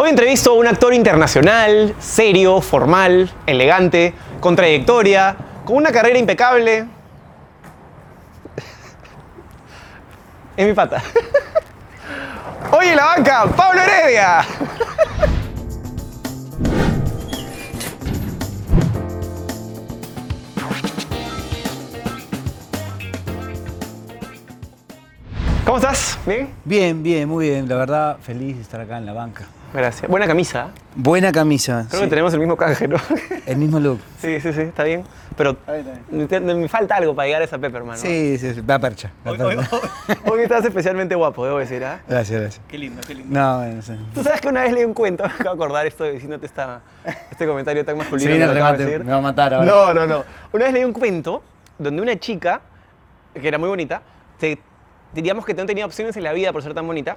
Hoy entrevisto a un actor internacional, serio, formal, elegante, con trayectoria, con una carrera impecable. Es mi pata. Hoy en la banca, Pablo Heredia. ¿Cómo estás? ¿Bien? Bien, bien, muy bien. La verdad, feliz de estar acá en la banca. Gracias. Buena camisa. ¿eh? Buena camisa. Creo sí. que tenemos el mismo canje, ¿no? El mismo look. Sí, sí, sí, está bien. Pero me, me falta algo para llegar a esa pepe, hermano. Sí, sí, sí. Va percha. va Hoy, hoy- percha. hoy estás especialmente guapo, debo decir, ¿ah? Gracias, gracias. Qué lindo, qué lindo. No, bueno, sí. Tú sabes que una vez leí un cuento, me acabo de acordar esto diciéndote esta, este comentario tan masculino. Acabas de remate, decir. me va a matar ahora. No, no, no. Una vez leí un cuento donde una chica, que era muy bonita, se- diríamos que no tenía opciones en la vida por ser tan bonita,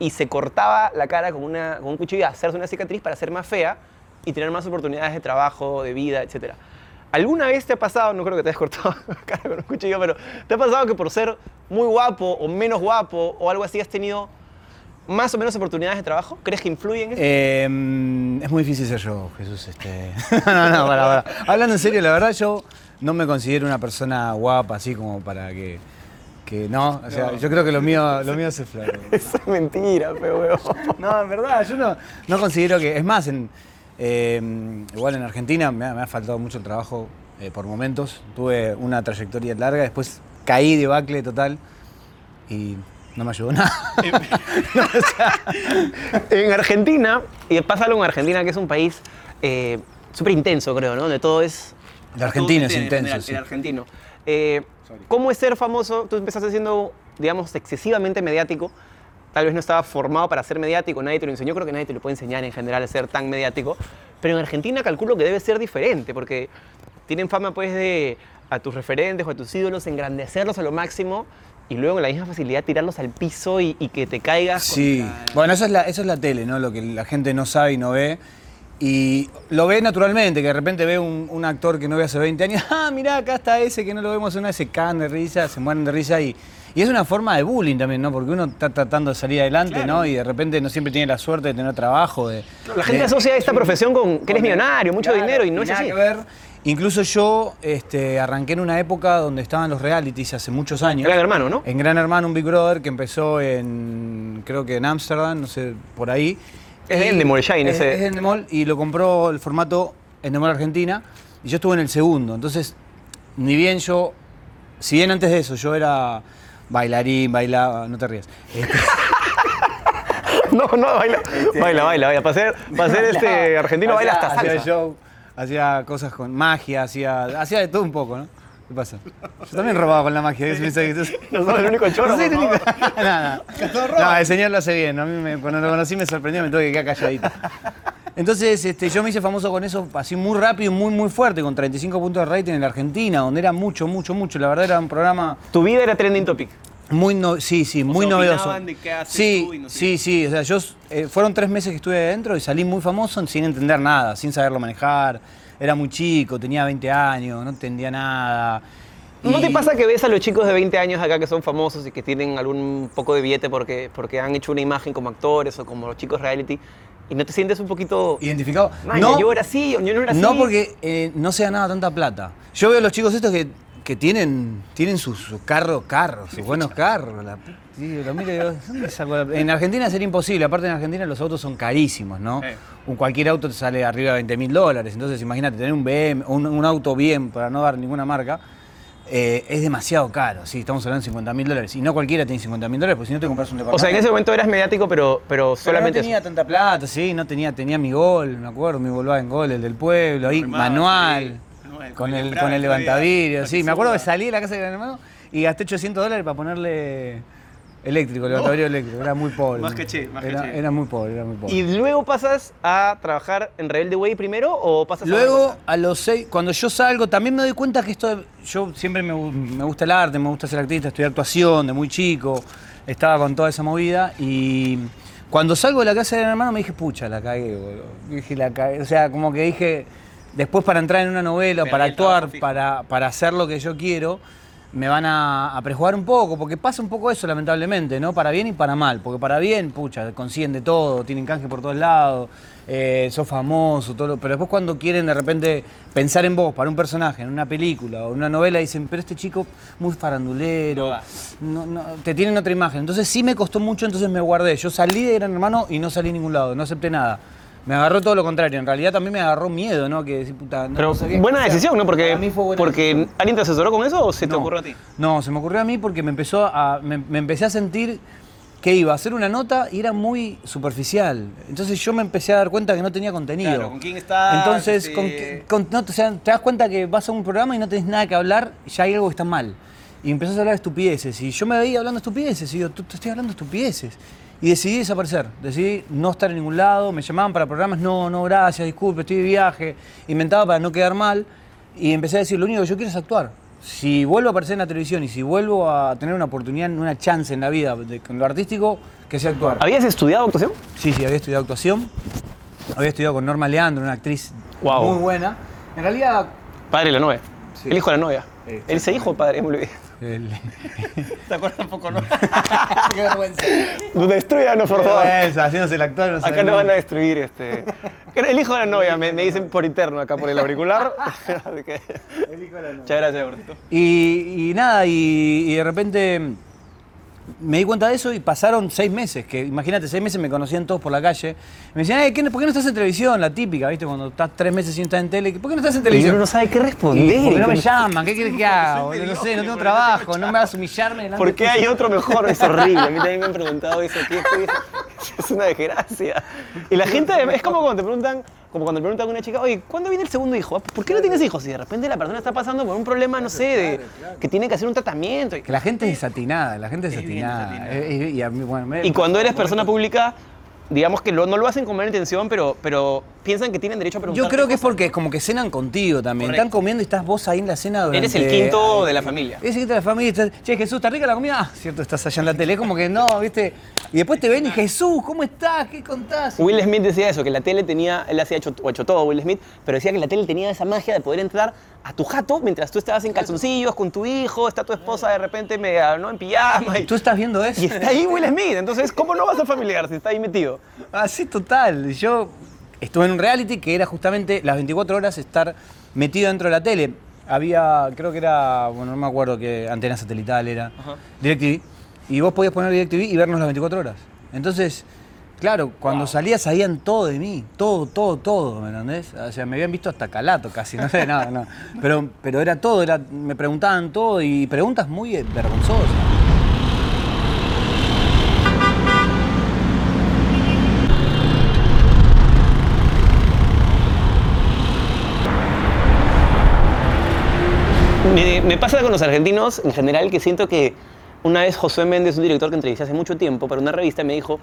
y se cortaba la cara con, una, con un cuchillo y hacerse una cicatriz para ser más fea y tener más oportunidades de trabajo, de vida, etc. ¿Alguna vez te ha pasado, no creo que te hayas cortado la cara con un cuchillo, pero te ha pasado que por ser muy guapo o menos guapo o algo así has tenido más o menos oportunidades de trabajo? ¿Crees que influyen? Eh, es muy difícil ser yo, Jesús. Este... no, no, para, para. Hablando en serio, la verdad, yo no me considero una persona guapa así como para que. Que no, o sea, yo creo que lo mío, lo mío es el flor. Eso es mentira, pero weón. No, en verdad, yo no, no considero que. Es más, en, eh, igual en Argentina me ha, me ha faltado mucho el trabajo eh, por momentos. Tuve una trayectoria larga, después caí de bacle total y no me ayudó nada. No, o sea, En Argentina, y pasa algo en Argentina que es un país eh, súper intenso, creo, ¿no? Donde todo es... El argentino es en intenso, sí. El argentino. Eh, ¿Cómo es ser famoso? Tú empezaste siendo, digamos, excesivamente mediático. Tal vez no estaba formado para ser mediático, nadie te lo enseñó. Creo que nadie te lo puede enseñar en general a ser tan mediático. Pero en Argentina calculo que debe ser diferente, porque tienen fama, pues, de a tus referentes o a tus ídolos, engrandecerlos a lo máximo y luego con la misma facilidad tirarlos al piso y, y que te caigas. Sí, contra- bueno, eso es, la, eso es la tele, ¿no? Lo que la gente no sabe y no ve. Y lo ve naturalmente, que de repente ve un, un actor que no ve hace 20 años, ah, mirá, acá está ese que no lo vemos una vez, se cagan de risa, se mueren de risa y, y es una forma de bullying también, ¿no? Porque uno está tratando de salir adelante, ¿no? Y de repente no siempre tiene la suerte de tener trabajo, de... La gente de- asocia esta profesión con que eres millonario, mucho Claro, dinero y no es así. que ver. Incluso yo este, arranqué en una época donde estaban los realities hace muchos años. Gran hermano, ¿no? En Gran Hermano, un Big Brother que empezó en, creo que en Ámsterdam, no sé, por ahí. Es de Y- Endemol Shine, es, ese. Es de Endemol y lo compró el formato Endemol Argentina y yo estuve en el segundo. Entonces, ni bien yo, si bien antes de eso yo era bailarín, bailaba, no te rías. Este, No, no, baila, baila, baila, baila. Para ser, para ser este argentino baila hasta hacía salsa. show, hacía cosas con magia, hacía, hacía de todo un poco, ¿no? ¿Qué pasa? Yo también robaba con la magia. ¿qué se piensa que tú- No sos el único chorro, No soy el único. No, el señor lo hace bien. A mí me- cuando lo conocí me sorprendió, me tuve que quedar calladito. Entonces, este, yo me hice famoso con eso así muy rápido, muy, muy fuerte, con 35 puntos de rating en la Argentina, donde era mucho, mucho, mucho. La verdad era un programa Tu vida era trending topic. muy, no- sí, sí, muy sea, novedoso. de qué haces sí, tú y no sé sí, sí. O sea, yo eh, fueron tres meses que estuve adentro y salí muy famoso sin entender nada, sin saberlo manejar. Era muy chico, tenía 20 años, no entendía nada. ¿No Y- te pasa que ves a los chicos de 20 años acá que son famosos y que tienen algún poco de billete porque, porque han hecho una imagen como actores o como los chicos reality y no te sientes un poquito... identificado? "Man, yo era así, yo no era así. No, porque eh, no se ganaba tanta plata. Yo veo a los chicos estos que, que tienen, tienen sus, sus carros, carros, sus buenos carros. la lo miro y digo, ¿dónde la- En Argentina sería imposible. Aparte en Argentina los autos son carísimos, ¿no? Sí. Un, cualquier auto te sale arriba de 20 mil dólares. Entonces imagínate, tener un BM, un, un auto bien, para no dar ninguna marca, eh, es demasiado caro. Sí, estamos hablando de 50 mil dólares. Y no cualquiera tiene 50 mil dólares, porque si no te compras un O departamento. sea, en ese momento eras mediático, pero, pero Pero solamente... no tenía eso. tanta plata, sí, no tenía, tenía mi gol, me acuerdo, mi en gol, el del pueblo, ahí, manual, sí. Manual, con el, el con el levantavidrio, sí, me acuerdo que salí de la casa de Gran Hermano y gasté 800 dólares para ponerle eléctrico, levantavidrio eléctrico, era muy pobre. Más caché, más era, caché. era muy pobre, era muy pobre. ¿Y luego pasas a trabajar en Rebelde Way primero o pasas Luego, a los seis, cuando yo salgo, también me doy cuenta que esto, yo siempre me, me gusta el arte, me gusta ser artista, estudié actuación de muy chico, estaba con toda esa movida y cuando salgo de la casa de mi hermano me dije, pucha, la cagué, boludo. Dije, la cagué. O sea, como que dije, después para entrar en una novela, para actuar, para, para hacer lo que yo quiero, me van a, a prejugar un poco, porque pasa un poco eso, lamentablemente, ¿no? Para bien y para mal. Porque para bien, pucha, consiguen de todo, tienen canje por todos lados, eh, sos famoso, todo. lo- Pero después cuando quieren de repente pensar en vos para un personaje, en una película o en una novela, dicen, pero este chico muy farandulero, no, no, te tienen otra imagen. Entonces sí me costó mucho, entonces me guardé. Yo salí de Gran Hermano y no salí a ningún lado, no acepté nada. Me agarró todo lo contrario. En realidad también me agarró miedo, ¿no? Que decir, puta, no- Pero no buena decisión, ¿no? Porque, mí fue buena porque ¿alguien te asesoró con eso o se te no. ocurrió a ti? No, se me ocurrió a mí porque me empezó a. Me, me empecé a sentir que iba a hacer una nota y era muy superficial. Entonces yo me empecé a dar cuenta que no tenía contenido. Claro, ¿con quién estás? Entonces, Este- con con- no, o sea, te das cuenta que vas a un programa y no tenés nada que hablar, ya hay algo que está mal. Y empezás a hablar de estupideces. Y yo me veía hablando de estupideces. Y digo, tú te estoy hablando de estupideces. Y decidí desaparecer. Decidí no estar en ningún lado. Me llamaban para programas. No, no, gracias, disculpe, estoy de viaje. Inventaba para no quedar mal. Y empecé a decir, lo único que yo quiero es actuar. Si vuelvo a aparecer en la televisión y si vuelvo a tener una oportunidad, una chance en la vida de- con lo artístico, que sea actuar. ¿Habías estudiado actuación? Sí, sí, había estudiado actuación. Había estudiado con Norma Leandro, una actriz Guau. muy buena. En realidad, Padre de la novia. Sí. El hijo de la novia. ¿Él se hijo o padre? Me olvidé. El- ¿Te acuerdas un poco, no? qué vergüenza. No destruyanos, por favor. vergüenza, haciéndose el actor. no Acá nos van a destruir este. El hijo de la novia, me, me dicen por interno acá por el auricular. Así que. Muchas gracias, gordito. Y, y nada, y, y de repente me di cuenta de eso y pasaron seis meses, que imagínate, seis meses me conocían todos por la calle. Me decían, "Ay, ¿qué- ¿por qué no estás en televisión? La típica, ¿viste? Cuando estás tres meses sin estar en tele, ¿por qué no estás en Y televisión? uno no sabe qué Y, responder. ¿Por qué no me ¿Cómo- llaman? ¿Qué quieres que haga? No sé, no tengo trabajo, no me vas a humillarme delante ¿Por qué hay otro mejor? Es horrible. A mí también me han preguntado eso. ¿Qué es? Es una desgracia. Y la gente, es como cuando te preguntan, como cuando te preguntan a una chica, oye, ¿cuándo viene el segundo hijo? Ah, ¿Por qué no tienes hijos? Y de repente la persona está pasando por un problema, no sé, de, que tiene que hacer un tratamiento. Que la gente es desatinada, la gente es desatinada. Eh, eh, Y, a mí, bueno, me- Y cuando eres persona pública, digamos que lo- no lo hacen con mala intención, pero, pero piensan que tienen derecho a preguntar. Yo creo que es porque es como que cenan contigo también. Correcto. Están comiendo y estás vos ahí en la cena durante... Eres el quinto de la familia. Eres el quinto de la familia. y estás, che, Jesús, ¿está rica la comida? Ah, cierto, estás allá en la tele. Es como que no, ¿viste? Y después te ven y Jesús, ¿cómo estás? ¿Qué contás? Will Smith decía eso, que la tele tenía, él hacía hecho, hecho todo Will Smith, pero decía que la tele tenía esa magia de poder entrar a tu jato mientras tú estabas en calzoncillos con tu hijo, está tu esposa de repente media, ¿no? en pijama y, ¿Tú estás viendo eso? y está ahí Will Smith. Entonces, ¿cómo no vas a familiar si está ahí metido? Así total. Yo estuve en un reality que era justamente las 24 horas estar metido dentro de la tele. Había, creo que era, bueno, no me acuerdo qué antena satelital era, DirecTV. Y vos podías poner DirecTV y vernos las 24 horas. Entonces, claro, cuando salía sabían todo de mí, todo, todo, todo, ¿me entendés? O sea, me habían visto hasta calato casi, no sé, nada, no. Pero, pero era todo, era, me preguntaban todo y preguntas muy eh, vergonzosas. Me, me pasa con los argentinos en general que siento que una vez Josué Méndez, un director que entrevisté hace mucho tiempo para una revista, me dijo,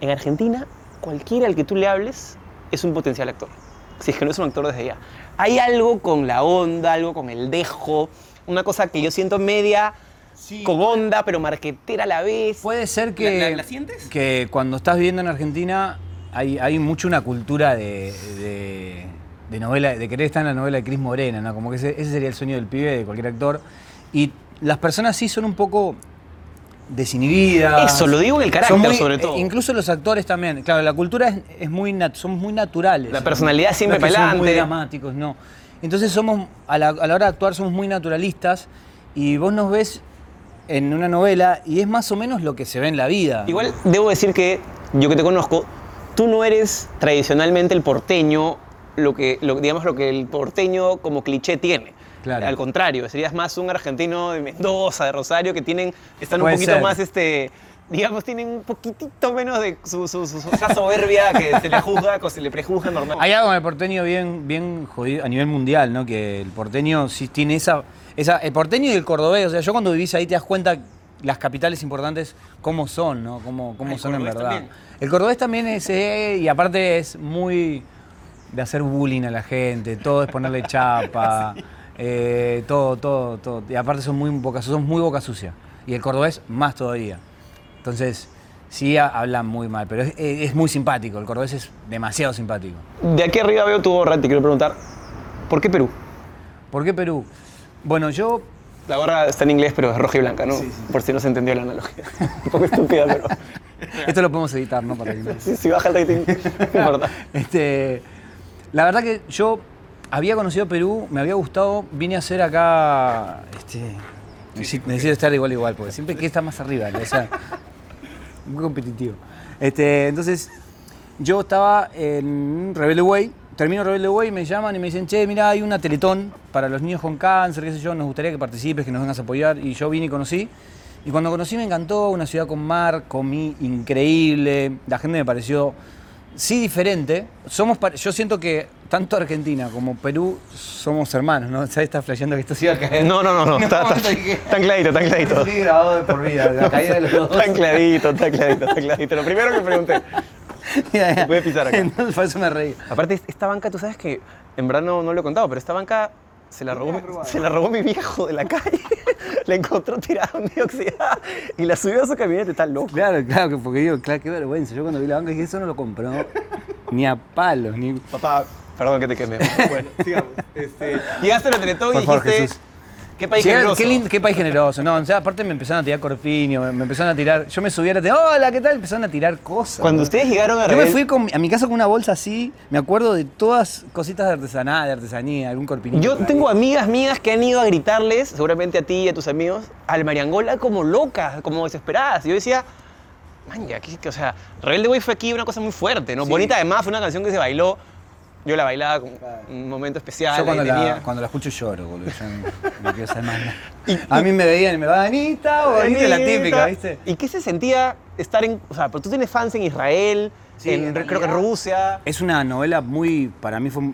en Argentina cualquiera al que tú le hables es un potencial actor, si es que no es un actor desde ya. Hay algo con la onda, algo con el dejo, una cosa que yo siento media con onda, pero marquetera a la vez. Puede ser que, ¿La- la- la sientes? que cuando estás viviendo en Argentina hay, hay mucho una cultura de, de- de novela, de querer estar en la novela de Cris Morena, ¿no? Como que ese, ese sería el sueño del pibe de cualquier actor. Y las personas sí son un poco desinhibidas. Eso, lo digo en el carácter, muy- sobre todo. eh, Incluso los actores también. Claro, la cultura es, es muy nat- somos muy naturales. La personalidad siempre No es que para somos muy dramáticos, no. Entonces somos, a la, a la hora de actuar somos muy naturalistas y vos nos ves en una novela y es más o menos lo que se ve en la vida. Igual debo decir que yo que te conozco, tú no eres tradicionalmente el porteño, lo que, lo, digamos lo que el porteño como cliché tiene. Claro. Al contrario, serías más un argentino de Mendoza, de Rosario, que tienen, están un poquito ser. más, este, digamos, tienen un poquitito menos de su, su, su- su- esa soberbia que se le juzga, que se le prejuzga normal. Hay algo en el porteño bien, bien jodido a nivel mundial, ¿no? Que el porteño sí tiene esa, esa. El porteño y el cordobés, o sea, yo cuando vivís ahí te das cuenta las capitales importantes cómo son, ¿no? Cómo, cómo el son en cordobés verdad. también. El cordobés también es, eh, y aparte es muy de hacer bullying a la gente, todo es ponerle chapa, eh, todo, todo, todo. Y aparte son muy boca, son muy boca sucia. Y el cordobés más todavía. Entonces, sí ha- hablan muy mal, pero es, es muy simpático, el cordobés es demasiado simpático. De aquí arriba veo tu gorra, te quiero preguntar, ¿por qué Perú? ¿Por qué Perú? Bueno, yo La gorra está en inglés, pero es roja y blanca, ¿no? Por si no se entendió la analogía. Un poco estúpida, pero. Esto lo podemos editar, ¿no? Para que Sí, si baja el rating, no importa. Este, la verdad que yo había conocido Perú, me había gustado, vine a hacer acá. Este, necesito, necesito estar igual igual, porque siempre que está más arriba, ¿no? o sea, muy competitivo. Este, entonces, yo estaba en Rebelde Way, termino Rebelde Way, me llaman y me dicen, che, mira, hay una teletón para los niños con cáncer, qué sé yo, nos gustaría que participes, que nos vengas a apoyar. Y yo vine y conocí. Y cuando conocí me encantó, una ciudad con mar, comí increíble, la gente me pareció, sí, diferente. Somos, yo siento que tanto Argentina como Perú somos hermanos, ¿no? ¿Sabes? Está flasheando que esto se iba a caer. No, no, no, no. Está, está, tan clarito, tan clarito. Sí, grabado de por vida, la caída de los dos. Tan clarito, tan clarito, tan clarito. Lo primero que pregunté. Ya, ya. puede pisar acá. Entonces, por eso me reí. Aparte, esta banca, tú sabes que en verdad no, no lo he contado, pero esta banca se la robó, mi- se la robó mi viejo de la calle. la encontró tirada día oxidada y la subió a su camioneta, está loco. Claro, claro, que porque digo, claro, qué vergüenza. Yo cuando vi la banca dije, eso no lo compró ni a palos, ni... Papá, perdón que te quemé. Bueno, sigamos. Este, llegaste a la Teletón y favor, dijiste, Jesús. ¿qué país generoso? qué, lindo- qué país generoso. No, o sea, aparte me empezaron a tirar corpiño, me, me empezaron a tirar... Yo me subí a la tele, hola, ¿qué tal? Empezaron a tirar cosas. Cuando ustedes llegaron a Yo me fui con- a mi casa con una bolsa así, me acuerdo de todas cositas de artesanía, de artesanía, algún corpiñito. Yo ahí. tengo amigas mías que han ido a gritarles, seguramente a ti y a tus amigos, al Mariangola como locas, como desesperadas. Y yo decía, man, ya, ¿qué- qué- o sea, Rebelde Way fue aquí una cosa muy fuerte, ¿no? Sí. Bonita además, fue una canción que se bailó. Yo la bailaba con un momento especial. Yo cuando la, tenía- cuando la escucho lloro, boludo. Yo no, no quiero saber más nada. A mí me veían y me va, Anita, o Anita, la típica, ¿viste? ¿Y qué se sentía estar en, o sea, pero tú tienes fans en Israel, Sí, en, en creo que en Rusia. Es una novela muy, para mí fue,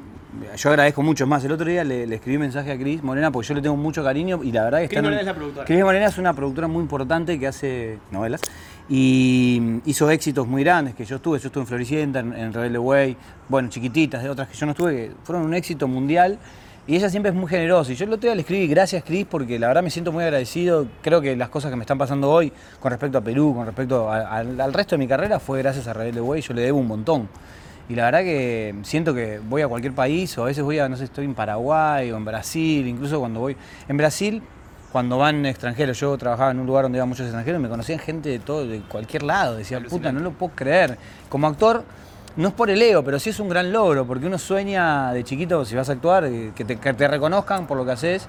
yo agradezco mucho es más. El otro día le, le escribí un mensaje a Cris Morena porque yo le tengo mucho cariño y la verdad que Cris en Morena es la productora. Cris Morena es una productora muy importante que hace novelas y hizo éxitos muy grandes que yo estuve. Yo estuve en Floricienta, en, en Rebelde Way, bueno, chiquititas, de otras que yo no estuve, que fueron un éxito mundial. Y ella siempre es muy generosa. Y yo el otro día le escribí, gracias Cris, porque la verdad me siento muy agradecido. Creo que las cosas que me están pasando hoy con respecto a Perú, con respecto a- al- al resto de mi carrera, fue gracias a Rebelde Way. Yo le debo un montón. Y la verdad que siento que voy a cualquier país, o a veces voy a, no sé, estoy en Paraguay o en Brasil, incluso cuando voy. En Brasil, cuando van extranjeros, yo trabajaba en un lugar donde iban muchos extranjeros, me conocían gente de todo, de cualquier lado. Decía, puta, no lo puedo creer. Como actor, no es por el ego, pero sí es un gran logro, porque uno sueña de chiquito, si vas a actuar, eh, que te, que te reconozcan por lo que haces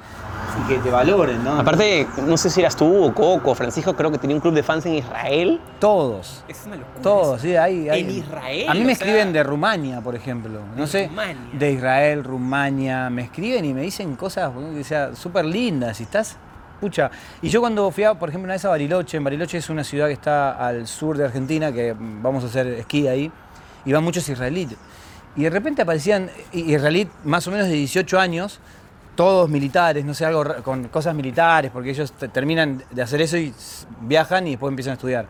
y que te valoren, ¿no? Aparte, no sé si eras tú o Coco o Francisco, creo que tenía un club de fans en Israel. todos. Es una locura. Todos, sí, hay, hay- En Israel, A mí me o sea- escriben de Rumania, por ejemplo. No sé. Rumania. De Israel, Rumania. Me escriben y me dicen cosas o sea, súper lindas. Y estás. Pucha. Y yo cuando fui, a, por ejemplo, una vez a Bariloche, en Bariloche es una ciudad que está al sur de Argentina, que mm, vamos a hacer esquí ahí, y van muchos israelíes. Y de repente aparecían israelíes más o menos de 18 años, todos militares, no sé, algo con cosas militares, porque ellos te- terminan de hacer eso y viajan y después empiezan a estudiar.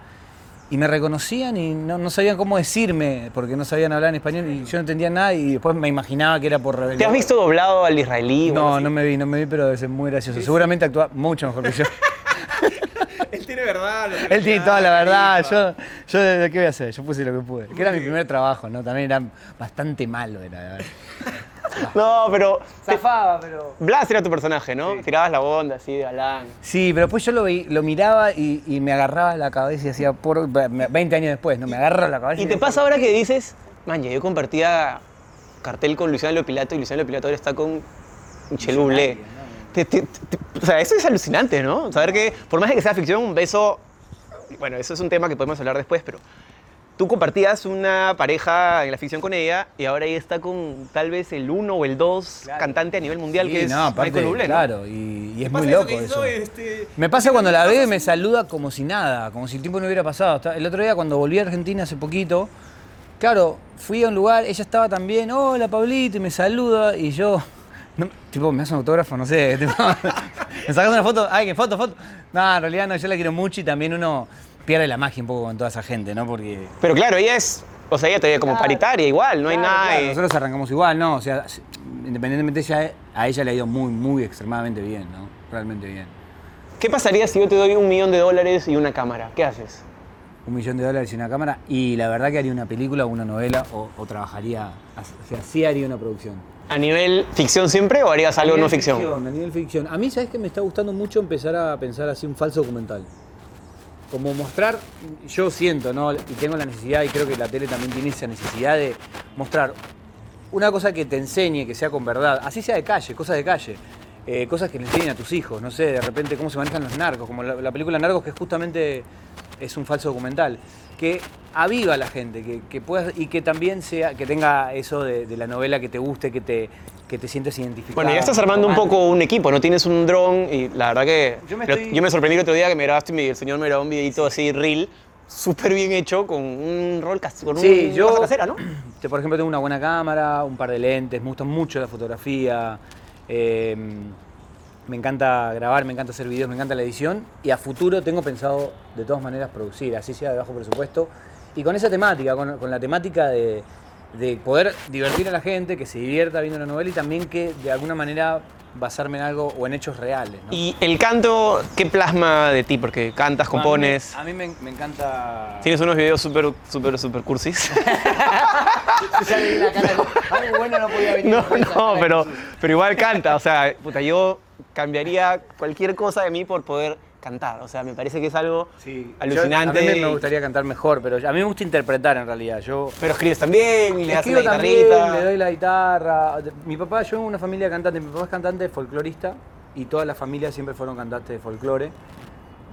Y me reconocían y no, no sabían cómo decirme, porque no sabían hablar en español y yo no entendía nada y después me imaginaba que era por ¿Te rebelión. has visto doblado al israelí? No, así? no me vi, no me vi, pero debe ser muy gracioso. Seguramente actúa mucho mejor que yo. Él tiene verdad. Él tiene toda la verdad, yo, yo ¿qué voy a hacer? Yo puse lo que pude. Que era mi primer trabajo, ¿no? También era bastante malo, era. No, pero. Zafaba, pero... Blas era tu personaje, ¿no? Tirabas la onda así de galán. Sí, pero después yo lo, vi- lo miraba y, y me agarraba la cabeza y hacía por 20 años después, ¿no? Me agarro la cabeza. ¿Y te pasa ahora que dices, man, ya yo compartía cartel con Luciano Lopilato y Luciano Lopilato ahora está con Michel Bublé? Te- te- te- o sea, eso es alucinante, ¿no? Saber que, por más de que sea ficción, un beso. Bueno, eso es un tema que podemos hablar después, pero tú compartías una pareja en la ficción con ella y ahora ella está con tal vez el uno o el dos Claro. cantante a nivel mundial Sí, que es no, aparte, Michael Bublé, ¿no? Claro, y, y es muy loco eso. este, Me pasa cuando la veo y me saluda como si nada, como si el tiempo no hubiera pasado. El otro día cuando volví a Argentina hace poquito, claro, fui a un lugar, ella estaba también, hola Pablito, y me saluda, y yo, no, tipo, me hace un autógrafo, no sé, tipo, me sacas una foto, ay, que foto, foto. No, en realidad no, yo la quiero mucho y también uno pierde la magia un poco con toda esa gente, ¿no? Porque... Pero claro, ella es, o sea, ella ve como Claro. paritaria igual, no hay nada claro, Nosotros arrancamos igual, ¿no? O sea, independientemente ella, a ella le ha ido muy, muy extremadamente bien, ¿no? Realmente bien. ¿Qué pasaría si yo te doy un millón de dólares y una cámara? ¿Qué haces? un millón de dólares y una cámara, y la verdad que haría una película o una novela o, o trabajaría, o sea, sí haría una producción. ¿A nivel ficción siempre o harías algo A no nivel ficción? A nivel ficción. A mí, ¿sabes que Me está gustando mucho empezar a pensar así un falso documental. Como mostrar, yo siento, ¿no? Y tengo la necesidad, y creo que la tele también tiene esa necesidad de mostrar una cosa que te enseñe, que sea con verdad, así sea de calle, cosas de calle. eh, cosas que le enseñen a tus hijos, no sé, de repente cómo se manejan los narcos, como la, la película Narcos que justamente es un falso documental, que aviva a la gente, que, que puedas, y que también sea, que tenga eso de, de la novela que te guste, que te, que te sientes identificado. Bueno, ya estás armando un poco un equipo, ¿no? Tienes un dron y la verdad que Yo me lo- estoy- yo me sorprendí el otro día que me grabaste y el señor me grabó un videito así, reel, súper bien hecho, con un rol con Sí, un- yo- casera, ¿no? Yo, por ejemplo, tengo una buena cámara, un par de lentes, me gusta mucho la fotografía, eh, me encanta grabar, me encanta hacer videos, me encanta la edición y a futuro tengo pensado de todas maneras producir, así sea de bajo presupuesto y con esa temática, con, con la temática de, de poder divertir a la gente, que se divierta viendo la novela y también que de alguna manera basarme en algo o en hechos reales. ¿no? Y el canto, ¿qué plasma de ti? Porque cantas, compones. A mí, me, a mí me- me encanta... Tienes unos videos súper, súper, súper cursis. Algo bueno no podía venir. No, no, pero, pero igual canta. O sea, puta, yo cambiaría cualquier cosa de mí por poder cantar. O sea, me parece que es algo Sí, alucinante. Yo, a mí me gustaría cantar mejor, pero a mí me gusta interpretar en realidad. Yo Pero escribes también, le das la escribo también, guitarrita. le doy la guitarra. Mi papá, yo una familia de cantantes, mi papá es cantante folclorista y toda la familia siempre fueron cantantes de folclore.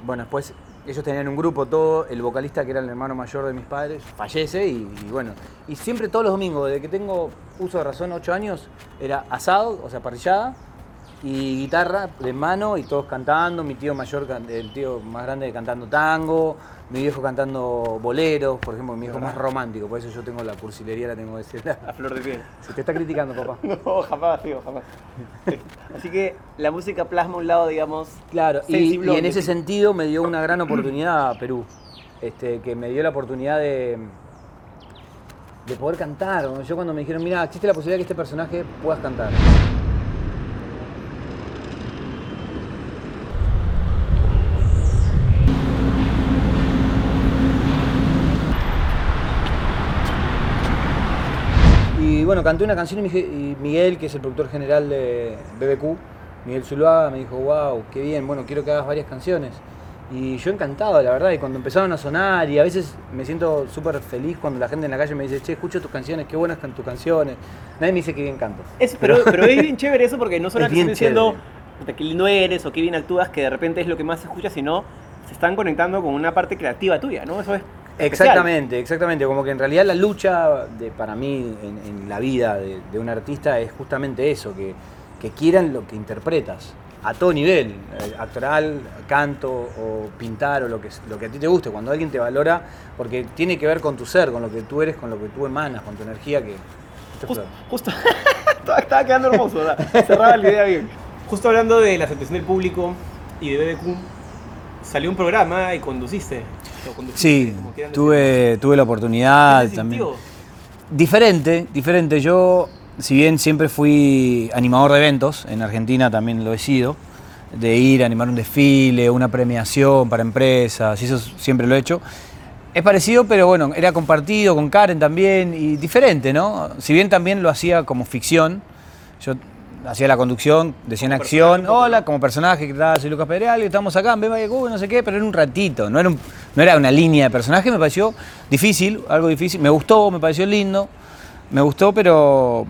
Bueno, después ellos tenían un grupo todo, el vocalista que era el hermano mayor de mis padres, fallece y, y bueno, y siempre todos los domingos, desde que tengo uso de razón, 8 años, era asado, o sea, parrillada, y guitarra de mano y todos cantando, mi tío mayor, el tío más grande cantando tango, mi viejo cantando boleros, por ejemplo, mi viejo más romántico, por eso yo tengo la cursilería, la tengo de ese lado. A flor de piel. Se te está criticando, papá. No, jamás, tío, jamás. Así que la música plasma un lado, digamos. Claro, y, en de ese ti. sentido me dio una gran oportunidad a Perú, este, que me dio la oportunidad de, de poder cantar. Yo cuando me dijeron, mira, existe la posibilidad que este personaje puedas cantar. Y bueno, canté una canción y, Miguel, que es el productor general de BBQ, Miguel Zuluaga, me dijo, wow, qué bien, bueno, quiero que hagas varias canciones. Y yo encantado, la verdad, y cuando empezaron a sonar, y a veces me siento súper feliz cuando la gente en la calle me dice, che, escucho tus canciones, qué buenas tus canciones. Nadie me dice que bien canto. Es- pero, pero es bien chévere eso porque no solo Es te están bien diciendo qué lindo eres o qué bien actúas, que de repente es lo que más se escucha, sino se están conectando con una parte creativa tuya, ¿no? Eso es. Especial. Exactamente, exactamente. Como que en realidad la lucha de, para mí en, en la vida de, de un artista es justamente eso, que, que quieran lo que interpretas. A todo nivel, eh, actoral, canto o pintar o lo que, lo que a ti te guste. Cuando alguien te valora, porque tiene que ver con tu ser, con lo que tú eres, con lo que tú emanas, con tu energía que... Justo, justo. estaba, estaba quedando hermoso, ¿verdad? Cerraba la idea bien. Justo hablando de la aceptación del público y de BBQ, salió un programa y conduciste. Sí, tuve, tuve la oportunidad ¿Qué se también. Diferente, diferente. Yo, si bien siempre fui animador de eventos, en Argentina también lo he sido, de ir a animar un desfile, una premiación para empresas, y eso siempre lo he hecho. Es parecido, pero bueno, era compartido con Karen también y diferente, ¿no? Si bien también lo hacía como ficción, yo hacía la conducción, decía en acción, personaje hola, como personaje, ¿qué tal? Soy Lucas Pedregal y estamos acá en Beba Cuba, no sé qué, pero era un ratito, no era, un- no era una línea de personaje, me pareció difícil, algo difícil, me gustó, me pareció lindo, me gustó, pero,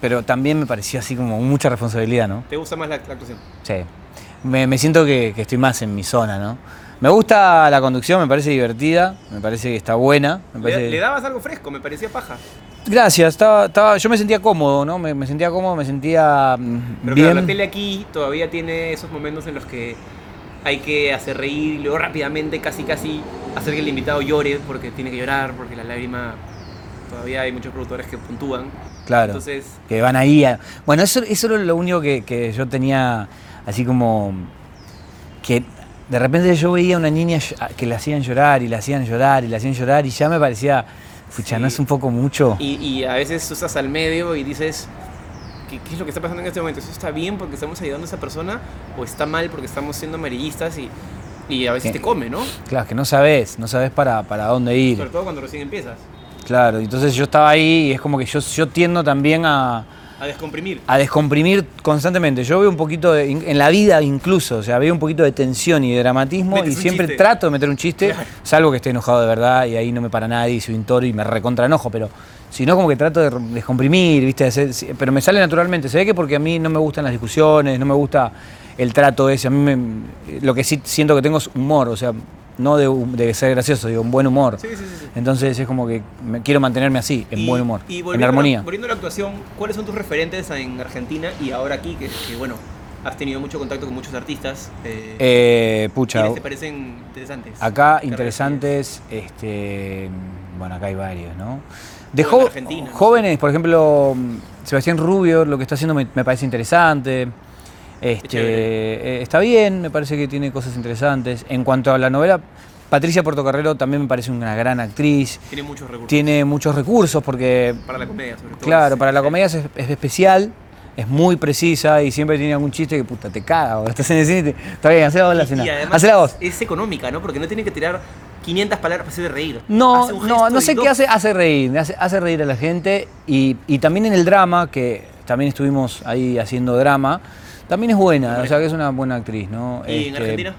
pero también me parecía así como mucha responsabilidad, ¿no? ¿Te gusta más la, la actuación? Sí, me, me siento que, que estoy más en mi zona, ¿no? Me gusta la conducción, me parece divertida, me parece que está buena. Me Le, parece... le dabas algo fresco, me parecía paja. Gracias, estaba, estaba, yo me sentía cómodo, ¿no? Me, me sentía cómodo, me sentía mm, Pero bien. claro, la tele aquí todavía tiene esos momentos en los que hay que hacer reír y luego rápidamente, casi casi, hacer que el invitado llore porque tiene que llorar, porque la lágrima. Todavía hay muchos productores que puntúan. Claro. Entonces, que van ahí. a- Bueno, eso, eso era lo único que, que yo tenía así como que de repente yo veía a una niña que la hacían llorar y la hacían llorar y la hacían llorar y ya me parecía, pucha, ¿no Sí. es un poco mucho? y, y a veces tú estás al medio y dices, ¿qué, qué es lo que está pasando en este momento? ¿Eso está bien porque estamos ayudando a esa persona? ¿O está mal porque estamos siendo amarillistas? Y Y a veces te come, ¿no? Claro, que no sabes, no sabes para, para dónde ir. Sobre todo cuando recién empiezas. Claro, entonces yo estaba ahí y es como que yo, yo tiendo también a, A descomprimir. a descomprimir constantemente. Yo veo un poquito, de- en la vida incluso, o sea, veo un poquito de tensión y de dramatismo Metes y siempre chiste. trato de meter un chiste, Claro. salvo que esté enojado de verdad y ahí no me para nadie y soy un toro y me recontra enojo, pero si no como que trato de descomprimir, ¿viste? De hacer- sí, pero me sale naturalmente. Se ve que porque a mí no me gustan las discusiones, no me gusta el trato ese, a mí me- lo que sí siento que tengo es humor, o sea, no de, de ser gracioso, digo, un buen humor. Sí, sí, sí. Entonces es como que me- quiero mantenerme así, en Y- buen humor, y en volviendo a armonía. volviendo a la actuación, ¿cuáles son tus referentes en Argentina y ahora aquí? Que, que, bueno, has tenido mucho contacto con muchos artistas. Eh, Eh, pucha, ¿Quiénes te parecen interesantes? acá ¿Qué interesantes, este, bueno, acá hay varios, ¿no? De en jo- jóvenes, por ejemplo, Sebastián Rubio, lo que está haciendo me, me parece interesante. Este, eh, está bien, me parece que tiene cosas interesantes. En cuanto a la novela, Patricia Portocarrero también me parece una gran actriz. Tiene muchos recursos. Tiene muchos recursos porque Para la comedia, sobre todo. Claro, para la comedia es, es especial, es muy precisa y siempre tiene algún chiste que puta te caga. O estás en el cine está bien, hacé la voz la además Hacé la voz. es económica, ¿no? Porque no tiene que tirar 500 palabras para hacer reír. No, Hace no, no sé qué hace, hace reír, hace, hace reír a la gente y, y también en el drama, que también estuvimos ahí haciendo drama, también es buena, o sea que es una buena actriz, ¿no? ¿Y en Este, Argentina?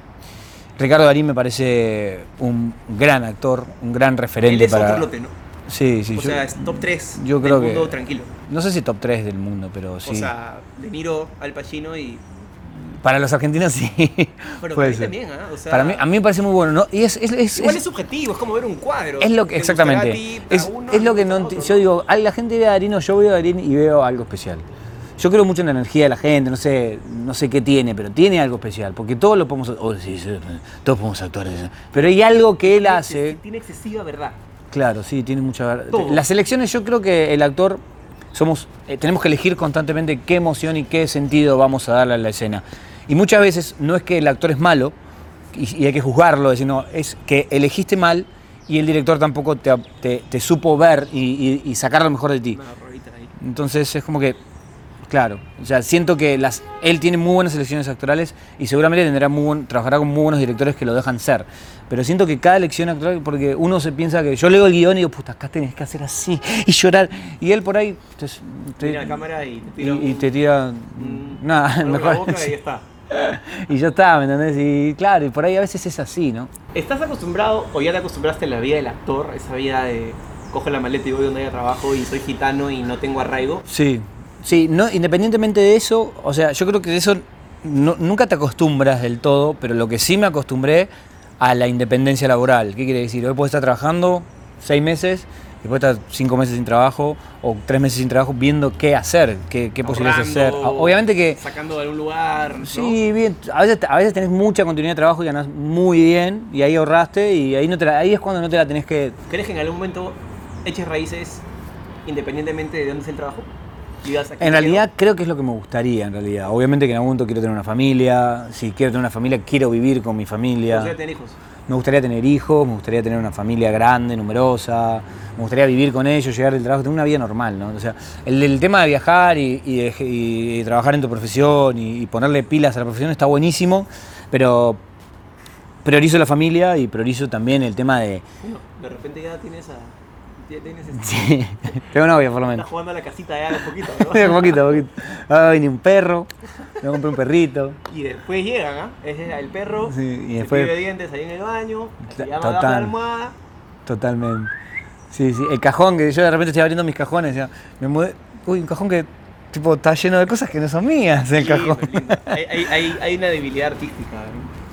Ricardo Darín me parece un gran actor, un gran Él referente es para... otro lote, ¿no? Sí, sí, o yo- sea, es top 3 yo del creo que- mundo tranquilo. no sé si top 3 del mundo, pero sí. O sea, De Niro, Al Pacino y... para los argentinos sí. Pero puede para mí ser. también, ¿ah? O sea, Para mí, a mí me parece muy bueno, ¿no? Y es, es, es- Igual es- es subjetivo, es como ver un cuadro. es lo que, exactamente. ti, Es, uno, es lo que no otro, Yo digo, a la gente ve a Darín o yo veo a Darín y veo algo especial. Yo creo mucho en la energía de la gente, no sé, no sé qué tiene, pero tiene algo especial, porque todos lo podemos, oh, sí, sí, todos podemos actuar, pero hay algo que él hace, Tiene excesiva verdad. claro, sí, tiene mucha Todo. Las elecciones yo creo que el actor somos eh, tenemos que elegir constantemente qué emoción y qué sentido vamos a darle a la escena. Y muchas veces no es que el actor es malo y, y hay que juzgarlo, decir, no, es que elegiste mal y el director tampoco te, te- te supo ver y, y- y sacar lo mejor de ti. Entonces es como que, claro, o sea, siento que las, él tiene muy buenas elecciones actorales y seguramente tendrá muy buen- trabajará con muy buenos directores que lo dejan ser. Pero siento que cada elección actoral, porque uno se piensa que yo leo el guion y digo, puta, acá tenés que hacer así y llorar. Y él por ahí te, la cámara y te tira y un- te tira nada, en la mejor. boca y ya está. y ya está, ¿me entendés? Y claro, y por ahí a veces es así, ¿no? ¿Estás acostumbrado o ya te acostumbraste a la vida del actor? Esa vida de cojo la maleta y voy donde haya trabajo y soy gitano y no tengo arraigo. Sí, sí, no, independientemente de eso, o sea, yo creo que de eso no- nunca te acostumbras del todo, pero lo que sí me acostumbré a la independencia laboral. ¿Qué quiere decir? Hoy puedo estar trabajando seis meses, después estar cinco meses sin trabajo o tres meses sin trabajo viendo qué hacer, qué, qué posibilidades hacer. Ahorrando, Obviamente que Sacando de algún lugar. ¿no? Sí, bien. A veces, a veces tenés mucha continuidad de trabajo y ganás muy bien y ahí ahorraste y ahí, no te la- ahí es cuando no te la tenés que... ¿Crees que en algún momento eches raíces independientemente de dónde es el trabajo? Aquí En realidad creo que es lo que me gustaría, en realidad. Obviamente que en algún momento quiero tener una familia, si quiero tener una familia quiero vivir con mi familia. ¿Te gustaría tener hijos? Me gustaría tener hijos, me gustaría tener una familia grande, numerosa, me gustaría vivir con ellos, llegar del trabajo, tener una vida normal, ¿no? O sea, el, el tema de viajar y, y de- y trabajar en tu profesión y, y ponerle pilas a la profesión está buenísimo, pero priorizo la familia y priorizo también el tema de... Bueno, de repente ya tienes a. Ya tienes Sí, tengo novia por lo menos. Estás jugando a la casita ya un poquito, ¿no? un poquito, un poquito. Va a venir un perro, me compré un perrito. Y después llegan, ¿ah? Es el perro, Sí, y se después- dientes ahí en el baño, se llama de la almohada. Totalmente. Sí, sí. El cajón, que yo de repente estoy abriendo mis cajones, ya, me mudé. Uy, un cajón que tipo está lleno de cosas que no son mías, el Lindo, cajón. lindo. Hay, hay- hay- hay una debilidad artística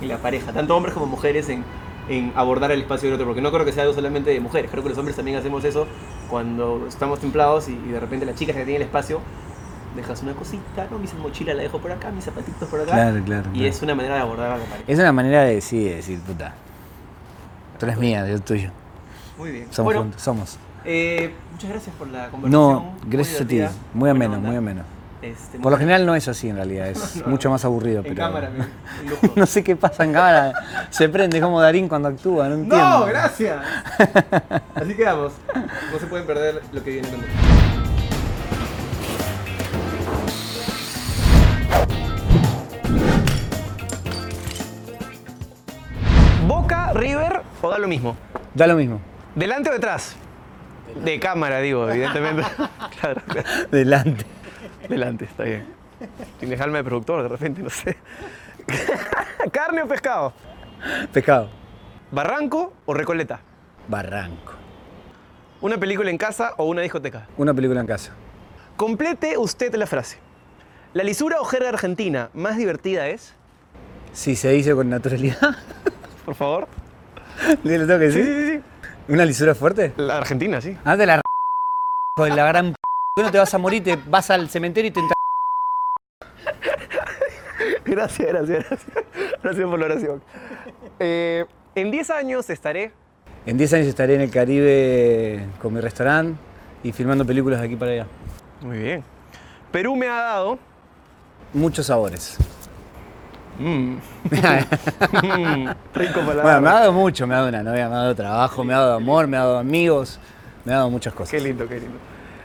en la pareja, tanto hombres como mujeres, en, en abordar el espacio del otro, porque no creo que sea algo solamente de mujeres, creo que los hombres también hacemos eso cuando estamos templados y, y de repente la chica que tiene el espacio, dejas una cosita, ¿no? Mi mochila la dejo por acá, mis zapatitos por acá. Claro, claro, Y claro. es una manera de abordar a la pareja. Es una manera de sí, de decir, puta. Tú eres mía, yo tuyo. Muy bien. Somos bueno, juntos, somos. eh, muchas gracias por la conversación. No, gracias a ti. Muy ameno, muy ameno. Este, Por lo general no es así en realidad, es No, mucho no. más aburrido. En pero... cámara, no sé qué pasa en cámara. Se prende como Darín cuando actúa, no entiendo. No, gracias. Así quedamos. No se pueden perder lo que viene con ¿O da lo mismo? Da lo mismo. ¿Delante o detrás? De cámara, digo, evidentemente. claro, claro. Delante. Delante, está bien. Sin dejarme de productor, de repente, no sé. ¿Carne o pescado? Pescado. ¿Barranco o Recoleta? Barranco. ¿Una película en casa o una discoteca? Una película en casa. Complete usted la frase. ¿La lisura o jerga argentina más divertida es? Si se dice con naturalidad. Por favor. ¿Le tengo que Sí, decir? sí, sí. sí. ¿Una lisura fuerte? La Argentina, sí. Ah, de la r- con la gran Tú no te vas a morir, te vas al cementerio y te entra- Gracias, gracias, gracias. Gracias por la oración. Eh, en 10 años estaré. En 10 años estaré en el Caribe con mi restaurante y filmando películas de aquí para allá. Muy bien. Perú me ha dado. Muchos sabores. Mm. Mm, Rico palabra. Bueno, me ha dado mucho, me ha dado una novia, me ha dado trabajo, me ha dado amor, me ha dado amigos, me ha dado muchas cosas. Qué lindo, qué lindo.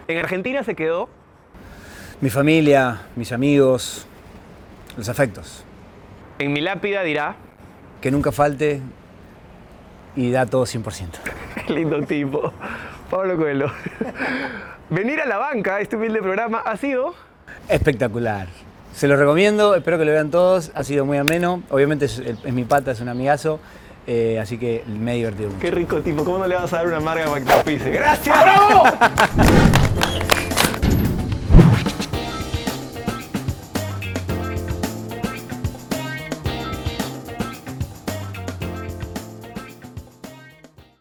En Argentina se quedó. Mi familia, mis amigos, los afectos. En mi lápida dirá. Que nunca falte y da todo 100%. Qué lindo tipo. Pablo Coelho. Venir a la banca, este humilde programa, ha sido. Espectacular. Se lo recomiendo, espero que lo vean todos, ha sido muy ameno. Obviamente es, es mi pata, es un amigazo, eh, así que me he divertido mucho. Qué rico tipo. ¿Cómo no le vas a dar una que te auspice? ¡Gracias! ¡Bravo! Thank you.